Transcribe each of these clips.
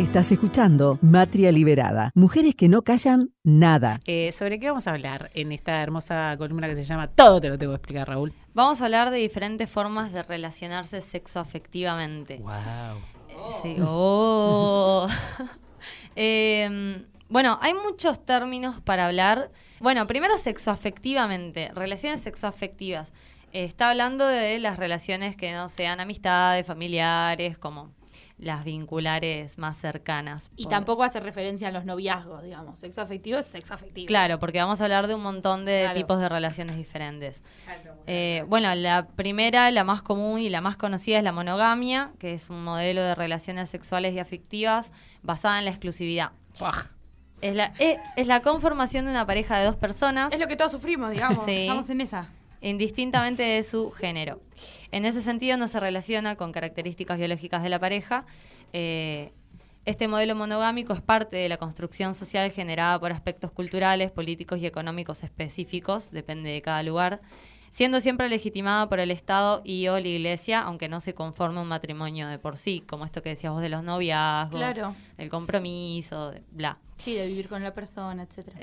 Estás escuchando Matria Liberada. Mujeres que no callan nada. Eh, ¿Sobre qué vamos a hablar en esta hermosa columna que se llama Todo te lo tengo que explicar, Raúl? Vamos a hablar de diferentes formas de relacionarse sexoafectivamente. ¡Wow! Sí. Oh. Em, bueno, hay muchos términos para hablar. Bueno, primero sexoafectivamente, relaciones sexoafectivas. Eh, está hablando de las relaciones que no sean amistades, familiares, como las vinculares más cercanas. Y Por- tampoco hace referencia a los noviazgos, digamos. Sexo afectivo es sexo afectivo. Claro, porque vamos a hablar de un montón de Claro. tipos de relaciones diferentes. Eh, bueno, la primera, la más común y la más conocida es la monogamia, que es un modelo de relaciones sexuales y afectivas basada en la exclusividad. Puaj. Es la, es, es la conformación de una pareja de dos personas, Es lo que todos sufrimos, digamos. Sí. Estamos en esa. Indistintamente de su género. En ese sentido no se relaciona con características biológicas de la pareja. Eh, este modelo monogámico es parte de la construcción social generada por aspectos culturales, políticos y económicos específicos, depende de cada lugar, siendo siempre legitimada por el Estado y o la Iglesia, aunque no se conforme un matrimonio de por sí, como esto que decías vos de los noviazgos, Claro. del compromiso, de bla. Sí, de vivir con la persona, etcétera.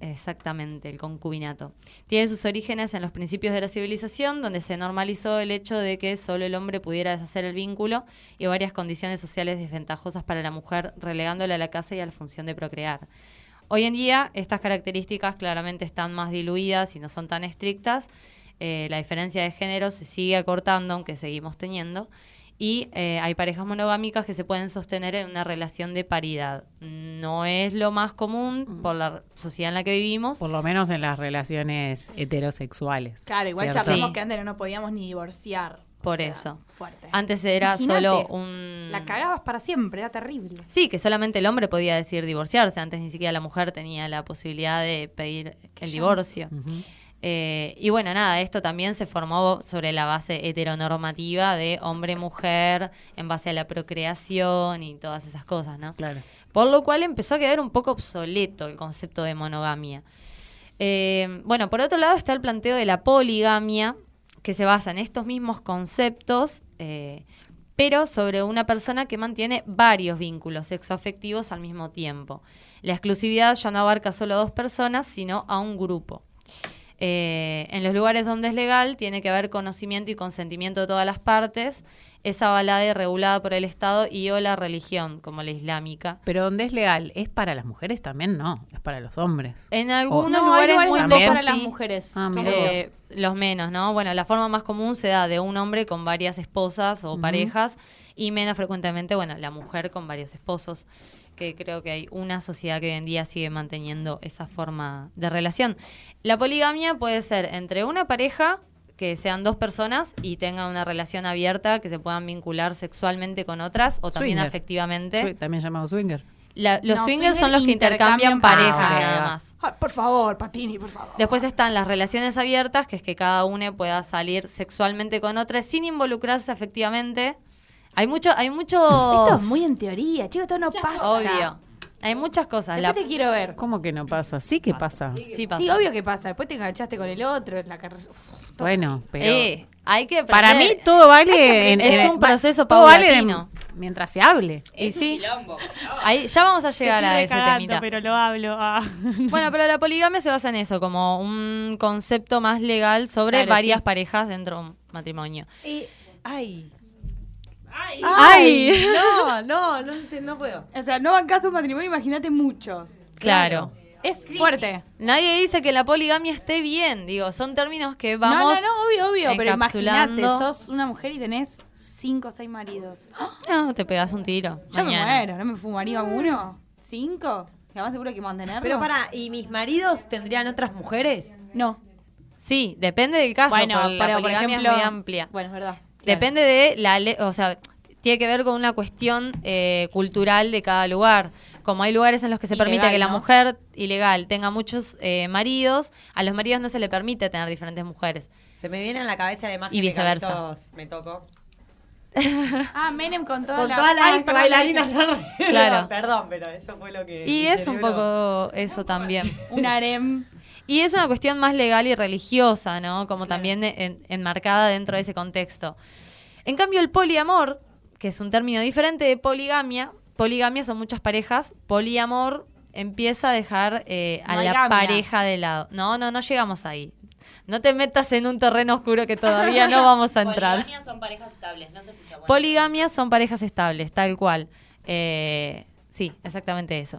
Exactamente, el concubinato. Tiene sus orígenes en los principios de la civilización, donde se normalizó el hecho de que solo el hombre pudiera deshacer el vínculo y varias condiciones sociales desventajosas para la mujer, relegándola a la casa y a la función de procrear. Hoy en día, estas características claramente están más diluidas y no son tan estrictas. Eh, la diferencia de género se sigue acortando, aunque seguimos teniendo. Y eh, hay parejas monogámicas que se pueden sostener en una relación de paridad. No es lo más común por la sociedad en la que vivimos. Por lo menos en las relaciones heterosexuales. Claro, igual ¿cierto? charlamos Sí. que antes no podíamos ni divorciar. O Por sea, eso. Fuerte. Antes era Imagínate, solo un... La cagabas para siempre, era terrible. Sí, que solamente el hombre podía decir divorciarse. Antes ni siquiera la mujer tenía la posibilidad de pedir el divorcio. Ujú. Eh, y bueno, nada, esto también se formó sobre la base heteronormativa de hombre-mujer, en base a la procreación y todas esas cosas, ¿no? Claro. Por lo cual empezó a quedar un poco obsoleto el concepto de monogamia. Eh, bueno, por otro lado está el planteo de la poligamia, que se basa en estos mismos conceptos, eh, pero sobre una persona que mantiene varios vínculos sexoafectivos al mismo tiempo. La exclusividad ya no abarca solo a dos personas, sino a un grupo. Eh, en los lugares donde es legal tiene que haber conocimiento y consentimiento de todas las partes. Es avalada y regulada por el Estado y o la religión, como la islámica. Pero donde es legal, ¿es para las mujeres también? No, es para los hombres. En algunos No, lugares, lugares muy también. para pocos las mujeres. Ah, eh, los menos, ¿no? Bueno, la forma más común se da de un hombre con varias esposas o parejas y menos frecuentemente, bueno, la mujer con varios esposos, que creo que hay una sociedad que hoy en día sigue manteniendo esa forma de relación. La poligamia puede ser entre una pareja que sean dos personas y tengan una relación abierta, que se puedan vincular sexualmente con otras o también Swinger. afectivamente. Swi- También llamado swinger. La- los No, swingers son los que intercambian intercambian nada Ah, ok. más. Ay, por favor, Patini, por favor. Después están las relaciones abiertas, que es que cada uno pueda salir sexualmente con otra sin involucrarse afectivamente. Hay mucho, hay mucho. Esto es muy en teoría, chicos, esto no pasa. obvio. Hay muchas cosas. La, Después te quiero ver. ¿Cómo que no pasa? Sí que pasa. sí, pasa. Sí, obvio que pasa. Después te enganchaste con el otro en la carrera. Uf, Bueno, pero... Eh, hay que Para mí aprender. todo vale en, Es en- un proceso todo vale en- paulatino. mientras se hable. Y sí. Ahí, ya vamos a llegar a ese temita. pero lo hablo. ah. Bueno, pero la poligamia se basa en eso, como un concepto más legal sobre Claro, varias sí. parejas dentro de un matrimonio. Ay. ¡Ay! No, no, no, puedo. O sea, no bancas un matrimonio, imagínate muchos. Claro. Es fuerte. Nadie dice que la poligamia esté bien, digo, son términos que vamos no, no, no, obvio, obvio. Pero imagínate, sos una mujer y tenés cinco o seis maridos. No, te pegas un tiro. Yo mañana. me muero, ¿no me fumaría uno? ¿Cinco? ¿Y además seguro que mantenerlo? Pero para, ¿y mis maridos tendrían otras mujeres? No. Sí, depende del caso, Bueno, la pero por poligamia ejemplo... es muy amplia. Bueno, es verdad. Depende de la ley, o sea, tiene que ver con una cuestión eh, cultural de cada lugar. Como hay lugares en los que se Ilegal, permite que la ¿no? mujer ilegal tenga muchos eh, maridos, a los maridos no se le permite tener diferentes mujeres. Se me viene a la cabeza la imagen Y que viceversa. Carlitos me tocó. Ah, Menem con todas Con las... todas Ay, las perdón, bailarinas la-. Claro. Perdón, pero eso fue lo que. Y es un poco eso también. Un harem. Y es una cuestión más legal y religiosa, ¿no? Como también en- enmarcada dentro de ese contexto. En cambio, el poliamor, que es un término diferente de poligamia, poligamia son muchas parejas, poliamor empieza a dejar eh, a No la gamia. pareja de lado. No, no, no llegamos ahí. No te metas en un terreno oscuro que todavía no vamos a entrar. Poligamia son parejas estables, no se escucha bueno. Poligamia son parejas estables, tal cual. Eh, sí, exactamente eso.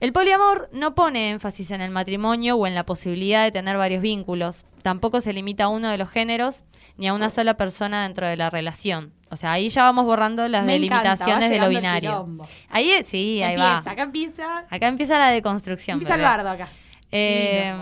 El poliamor no pone énfasis en el matrimonio o en la posibilidad de tener varios vínculos. Tampoco se limita a uno de los géneros ni a una sola persona dentro de la relación. O sea, ahí ya vamos borrando las Me delimitaciones de lo binario. Ahí es- sí, ahí va. acá empieza. Acá empieza la deconstrucción. Empieza el bardo acá. Eh,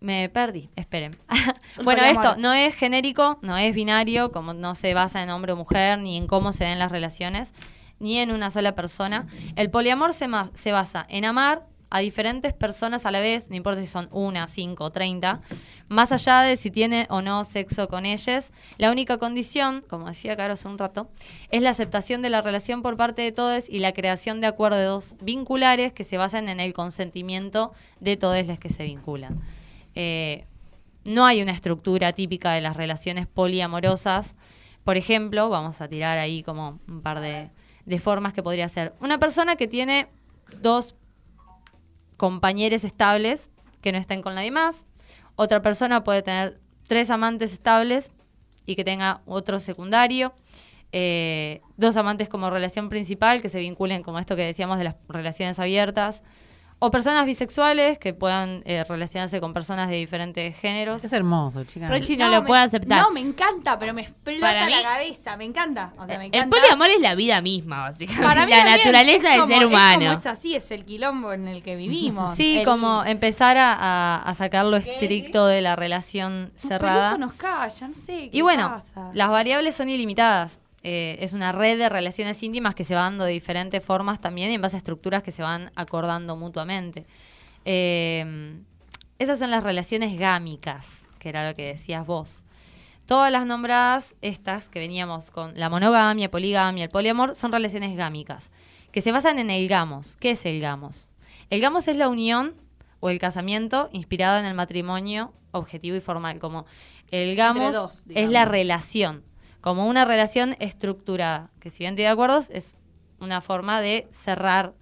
me perdí, esperen. bueno, esto no es genérico, no es binario, como no se basa en hombre o mujer, ni en cómo se den las relaciones, ni en una sola persona. El poliamor se, se basa en amar a diferentes personas a la vez, no importa si son una, cinco treinta, más allá de si tiene o no sexo con ellas. La única condición, como decía Caro hace un rato, es la aceptación de la relación por parte de todos y la creación de acuerdos vinculares que se basan en el consentimiento de todos los que se vinculan. Eh, no hay una estructura típica de las relaciones poliamorosas. Por ejemplo, vamos a tirar ahí como un par de, de formas que podría ser. Una persona que tiene dos compañeros estables que no estén con nadie más. Otra persona puede tener tres amantes estables y que tenga otro secundario. Eh, dos amantes como relación principal que se vinculen como esto que decíamos de las relaciones abiertas. O personas bisexuales que puedan eh, relacionarse con personas de diferentes géneros. Es hermoso, chicas. Rochi no, lo me- puede aceptar. No, me encanta, pero me explota Para la mí- cabeza. Me encanta. O sea, me el poliamor es la vida misma, básicamente. Para mí la naturaleza es del como- ser Es, humano. como es así, es el quilombo en el que vivimos. Sí, El- como empezar a, a- a sacar lo estricto de la relación Pero cerrada. eso nos calla, no sé. ¿qué Y bueno, pasa? las variables son ilimitadas. Eh, es una red de relaciones íntimas que se va dando de diferentes formas también y en base a estructuras que se van acordando mutuamente. Eh, esas son las relaciones gámicas, que era lo que decías vos. Todas las nombradas, estas que veníamos con la monogamia, poligamia, el poliamor, son relaciones gámicas, que se basan en el gamos. ¿Qué es el gamos? El gamos es la unión o el casamiento inspirado en el matrimonio objetivo y formal, como el gamos dos, es la relación, como una relación estructurada, que si bien estoy de acuerdo, es una forma de cerrar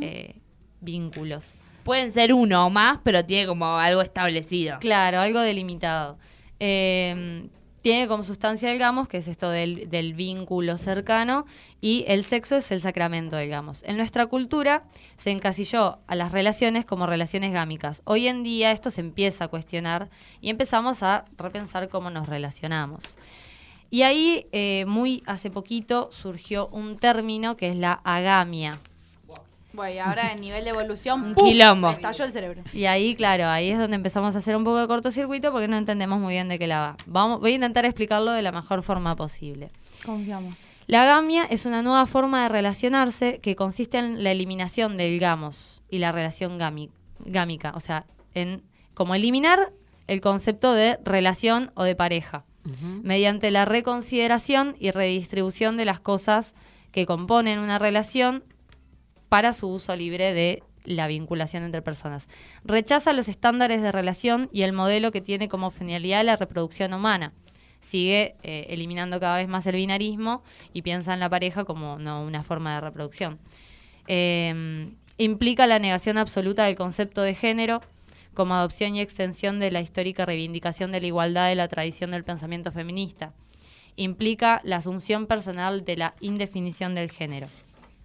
eh, vínculos. Pueden ser uno o más, pero tiene como algo establecido. Claro, algo delimitado. Eh, tiene como sustancia el gamos, que es esto del, del vínculo cercano, y el sexo es el sacramento, digamos. En nuestra cultura se encasilló a las relaciones como relaciones gámicas. Hoy en día esto se empieza a cuestionar y empezamos a repensar cómo nos relacionamos. Y ahí, eh, muy hace poquito, surgió un término que es la agamia. Bueno, y ahora en nivel de evolución, Un ¡puf! quilombo. estalló el cerebro. Y ahí, claro, ahí es donde empezamos a hacer un poco de cortocircuito porque no entendemos muy bien de qué la va. Vamos, voy a intentar explicarlo de la mejor forma posible. Confiamos. La gamia es una nueva forma de relacionarse que consiste en la eliminación del gamos y la relación gami- gámica. O sea, en como eliminar el concepto de relación o de pareja mediante la reconsideración y redistribución de las cosas que componen una relación para su uso libre de la vinculación entre personas. Rechaza los estándares de relación y el modelo que tiene como finalidad la reproducción humana. Sigue eh, eliminando cada vez más el binarismo y piensa en la pareja como no una forma de reproducción. Eh, implica la negación absoluta del concepto de género como adopción y extensión de la histórica reivindicación de la igualdad de la tradición del pensamiento feminista. Implica la asunción personal de la indefinición del género.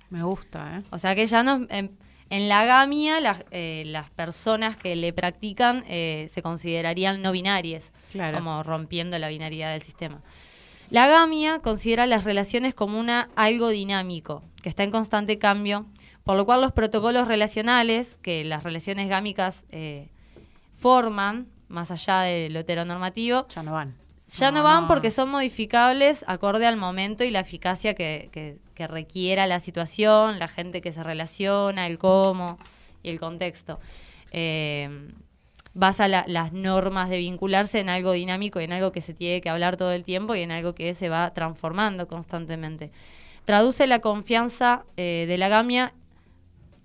Me gusta, ¿eh? O sea que ya no, en, en la gamia las, eh, las personas que le practican eh, se considerarían no binarias, Claro. como rompiendo la binariedad del sistema. La gamia considera las relaciones como una algo dinámico, que está en constante cambio, por lo cual los protocolos relacionales que las relaciones gámicas eh, forman, más allá de lo heteronormativo, Ya no van. ya no, van porque son modificables acorde al momento y la eficacia que, que- que requiera la situación, la gente que se relaciona, el cómo y el contexto. Eh, basa la- las normas de vincularse en algo dinámico y en algo que se tiene que hablar todo el tiempo y en algo que se va transformando constantemente. Traduce la confianza eh, de la gamia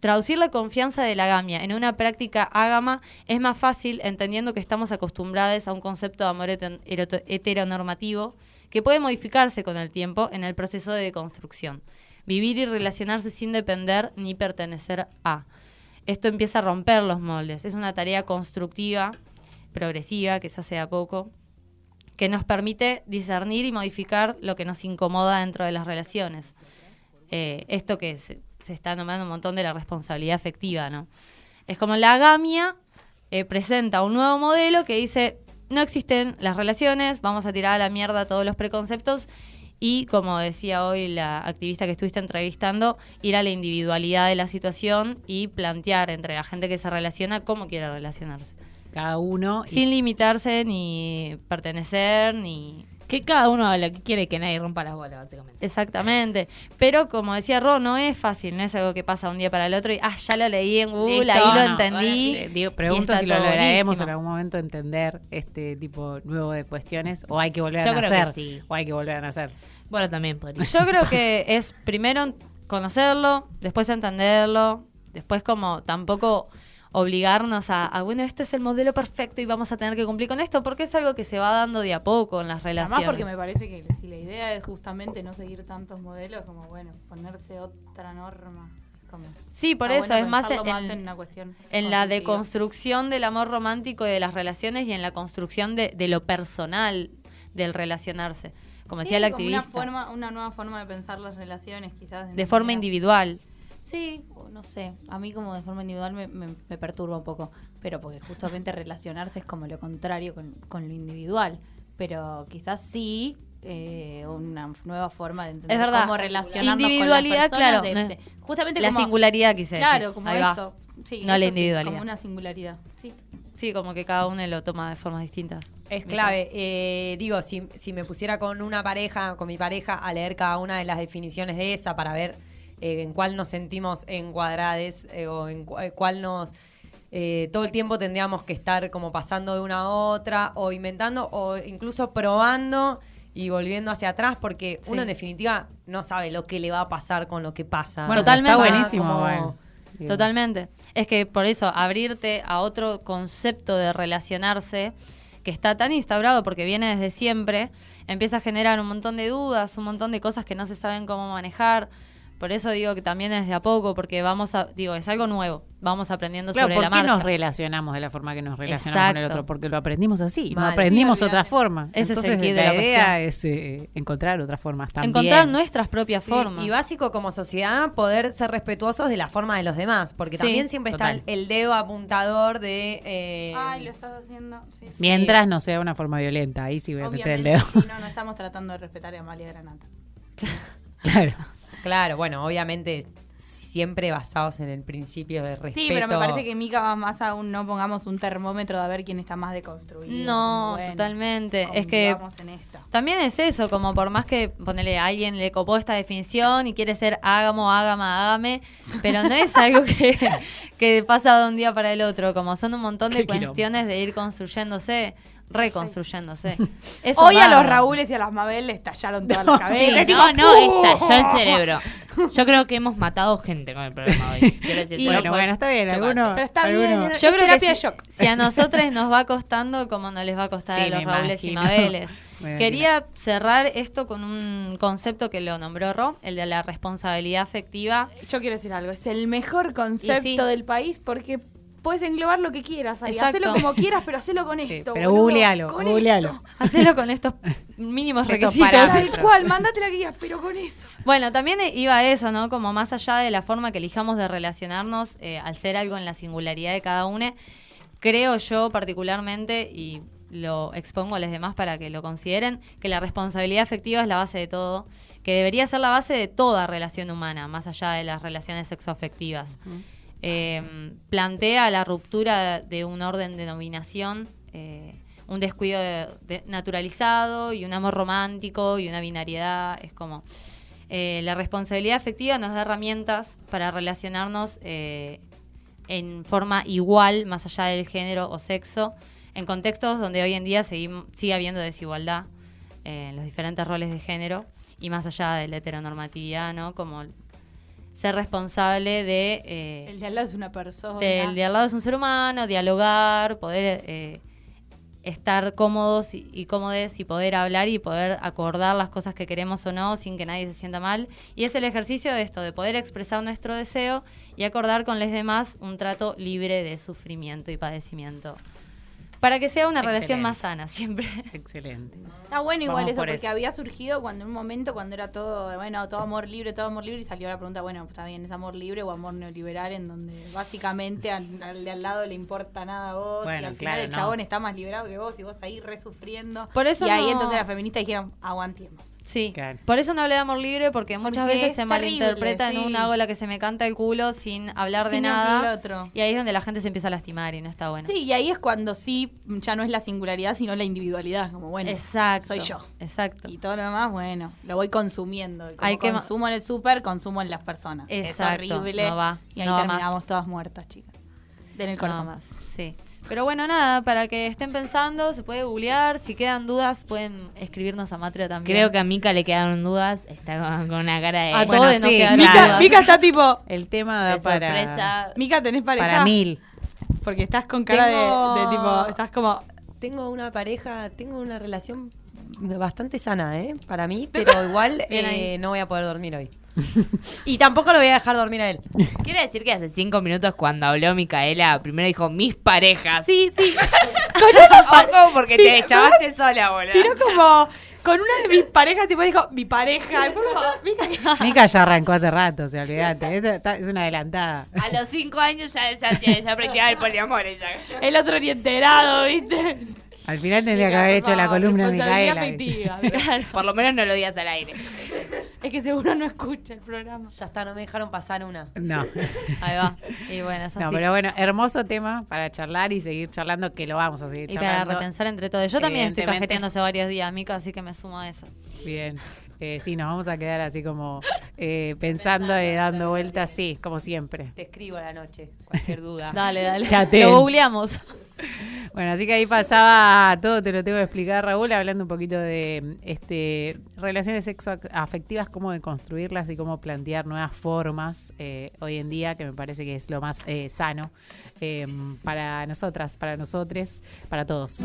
Traducir la confianza de la gamia en una práctica ágama es más fácil entendiendo que estamos acostumbrados a un concepto de amor heteronormativo que puede modificarse con el tiempo en el proceso de construcción. vivir y relacionarse sin depender ni pertenecer a. Esto empieza a romper los moldes. Es una tarea constructiva, progresiva, que se hace de a poco, que nos permite discernir y modificar lo que nos incomoda dentro de las relaciones. Eh, esto que se, se está nombrando un montón de la responsabilidad afectiva, ¿no? Es como la agamia eh, presenta un nuevo modelo que dice, no existen las relaciones, vamos a tirar a la mierda todos los preconceptos y, como decía hoy la activista que estuviste entrevistando, ir a la individualidad de la situación y plantear entre la gente que se relaciona cómo quiere relacionarse. Cada uno. y- Sin limitarse ni pertenecer ni... Que cada uno haga lo que quiere y que nadie rompa las bolas, básicamente. Exactamente. Pero como decía Ro, no es fácil, no es algo que pasa un día para el otro y, ah, ya lo leí en Google, Listo, ahí lo no, entendí. bueno, digo, y pregunto si lo lograremos en algún momento entender este tipo nuevo de cuestiones o hay que volver Yo a nacer. sí. O hay que volver a nacer. Bueno, también podría. Yo creo que es primero conocerlo, después entenderlo, después como tampoco obligarnos a, a, bueno, esto es el modelo perfecto y vamos a tener que cumplir con esto, porque es algo que se va dando de a poco en las relaciones. Además porque me parece que si la idea es justamente no seguir tantos modelos, como bueno, ponerse otra norma. Como, Sí, por eso bueno es más en, más en una cuestión en la deconstrucción del amor romántico y de las relaciones y en la construcción de, de lo personal del relacionarse. Como decía como activista. Una, forma, una nueva forma de pensar las relaciones, quizás. de forma manera- individual. Sí, no sé. A mí como de forma individual me, me- me perturba un poco. Pero porque justamente relacionarse es como lo contrario con, con lo individual. Pero quizás sí eh, una nueva forma de entender Es verdad. cómo relacionarnos Individualidad, con las personas. claro, de- de- justamente La como- singularidad quise decir. Claro, como Ahí eso. Sí, No la eso sí, individualidad. como una singularidad. Sí. Sí, como que cada uno lo toma de formas distintas. Es clave. Eh, digo, si, si me pusiera con una pareja, con mi pareja, a leer cada una de las definiciones de esa para ver eh, en cuál nos sentimos encuadrades eh, o en cu- eh, cuál nos... eh, todo el tiempo tendríamos que estar como pasando de una a otra o inventando o incluso probando y volviendo hacia atrás porque Sí. uno en definitiva no sabe lo que le va a pasar con lo que pasa. Bueno, Totalmente. Está buenísimo. como- bueno. Totalmente. Es que por eso abrirte a otro concepto de relacionarse que está tan instaurado porque viene desde siempre, empieza a generar un montón de dudas, un montón de cosas que no se saben cómo manejar. Por eso digo que también es de a poco, porque vamos a, digo, es algo nuevo, vamos aprendiendo Claro, sobre ¿por la qué marcha. nos relacionamos de la forma que nos relacionamos con el Exacto. otro? Porque lo aprendimos así, no Mal. aprendimos Sí, otra forma. Ese es el Entonces, quid de la la idea es eh, encontrar otras formas también. Encontrar nuestras propias Sí, formas. Y básico como sociedad poder ser respetuosos de la forma de los demás, porque Sí, también siempre total. está el dedo apuntador de... eh, Ay, lo estás haciendo. Sí. Mientras no sea una forma violenta, ahí sí voy a meter el dedo. no, no estamos tratando de respetar a Amalia Granata. claro. Claro, bueno, obviamente siempre basados en el principio de respeto. Sí, pero me parece que Mica va más aún no pongamos un termómetro de ver quién está más deconstruido. No, bueno, totalmente. Es que en. También es eso, como por más que ponerle a alguien le copó esta definición y quiere ser hágamo, hágama, hágame, pero no es algo que, que pasa de un día para el otro, como son un montón de cuestiones de ir construyéndose, reconstruyéndose. Eso Hoy a los Raúles y a las Mabel le estallaron todas las Sí, cabezas. tipo, no, no, ¡pum! estalló el cerebro. Yo creo que hemos matado gente con el programa hoy. Quiero decir, Y- Bueno, bueno, está bien. Alguno, Pero está alguno- bien, Yo creo que si, shock. si a nosotros nos va costando, como no les va a costar Sí, a los Raúles y. Mabeles. Quería cerrar esto con un concepto que lo nombró Ro, el de la responsabilidad afectiva. Yo quiero decir algo, es el mejor concepto sí. del país porque puedes englobar lo que quieras ahí. Exacto. Hacelo como quieras, pero hacelo con Sí, esto. pero boludo, googlealo, con googlealo. esto. Hacelo con estos mínimos requisitos. Tal cual, mandate la guía, pero con eso. Bueno, también iba a eso, ¿no? Como más allá de la forma que elijamos de relacionarnos, eh, al ser algo en la singularidad de cada uno, creo yo particularmente, y lo expongo a los demás para que lo consideren, que la responsabilidad afectiva es la base de todo, que debería ser la base de toda relación humana, más allá de las relaciones sexoafectivas. Eh, plantea la ruptura de un orden de dominación, eh, un descuido de- de- naturalizado y un amor romántico y una binariedad. Es como eh, la responsabilidad afectiva nos da herramientas para relacionarnos eh, en forma igual, más allá del género o sexo, en contextos donde hoy en día sigue habiendo desigualdad en los diferentes roles de género y más allá de la heteronormatividad, ¿no? Como ser responsable de... eh, El de al lado es una persona. del de al lado es un ser humano, dialogar, poder eh, estar cómodos y, y cómodes y poder hablar y poder acordar las cosas que queremos o no sin que nadie se sienta mal. Y es el ejercicio de esto, de poder expresar nuestro deseo y acordar con los demás un trato libre de sufrimiento y padecimiento. Para que sea una relación Excelente. más sana siempre. Excelente. Está bueno igual Vamos eso, por porque eso. había surgido cuando en un momento cuando era todo, bueno, todo amor libre, todo amor libre, y salió la pregunta, bueno, está bien, ¿es amor libre o amor neoliberal? En donde básicamente al, al de al lado le importa nada a vos, y Bueno, al final claro, el no. chabón está más liberado que vos, y vos ahí resufriendo. Por eso y ahí no- entonces las feministas dijeron, aguantemos. Sí, Claro. por eso no hablé de amor libre, porque muchas Porque veces es se terrible, malinterpreta en sí. un hago la que se me canta el culo sin hablar de nada. otro. Y ahí es donde la gente se empieza a lastimar y no está bueno. Sí, y ahí es cuando sí, ya no es la singularidad, sino la individualidad, como bueno, Exacto. soy yo. Exacto. Y todo lo demás, bueno, lo voy consumiendo. Como Hay que consumo en el súper, consumo en las personas. Exacto, Es horrible. no va, y ahí no va terminamos más. todas muertas, chicas. En el corazón. Más. Sí. Pero bueno, nada, para que estén pensando, se puede googlear. Si quedan dudas, pueden escribirnos a Matria también. Creo que a Mica le quedaron dudas. Está con, una cara de. A Bueno, todos nos sí, claro. Mica, dudas. Mica está tipo. El tema de para, sorpresa. Mica, ¿tenés pareja? para mil. Porque estás con cara de- Tengo- de, tipo. Estás como. Tengo una pareja, tengo una relación bastante sana, ¿eh? Para mí, pero igual eh, no voy a poder dormir hoy. Y tampoco lo voy a dejar dormir a él. Quiero decir que hace cinco minutos cuando habló Micaela, primero dijo mis parejas. Sí, sí. Ojo, porque te echabaste sola, boludo. Tiró como. Con una de mis parejas, tipo, dijo, mi pareja. Y fue como, Mica, ya arrancó hace rato, o sea, olvídate. Esto está- es una adelantada. A los cinco años ya, ya, ya, ya practicaba el poliamor ella. El otro ni enterado, ¿viste? Al final tendría que haber hecho la columna Micaela. afectiva. Por lo menos no lo digas al aire. Es que seguro no escucha el programa. Ya está, no me dejaron pasar una. No. Ahí va. Y bueno, es así. No, pero bueno, hermoso tema para charlar y seguir charlando, que lo vamos a seguir y para charlando. repensar entre todos. Yo también estoy hace varios días, Mica, así que me sumo a eso. Bien. Eh, sí, nos vamos a quedar así como eh, pensando y dando vueltas, sí, como siempre. Te escribo a la noche, cualquier duda. Dale, dale. Chateen. Lo googleamos. Bueno, así que ahí pasaba todo, te lo tengo que explicar, Raúl, hablando un poquito de este relaciones sexoafectivas, cómo construirlas y cómo plantear nuevas formas eh, hoy en día, que me parece que es lo más eh, sano eh, para nosotras, para nosotres, para todos.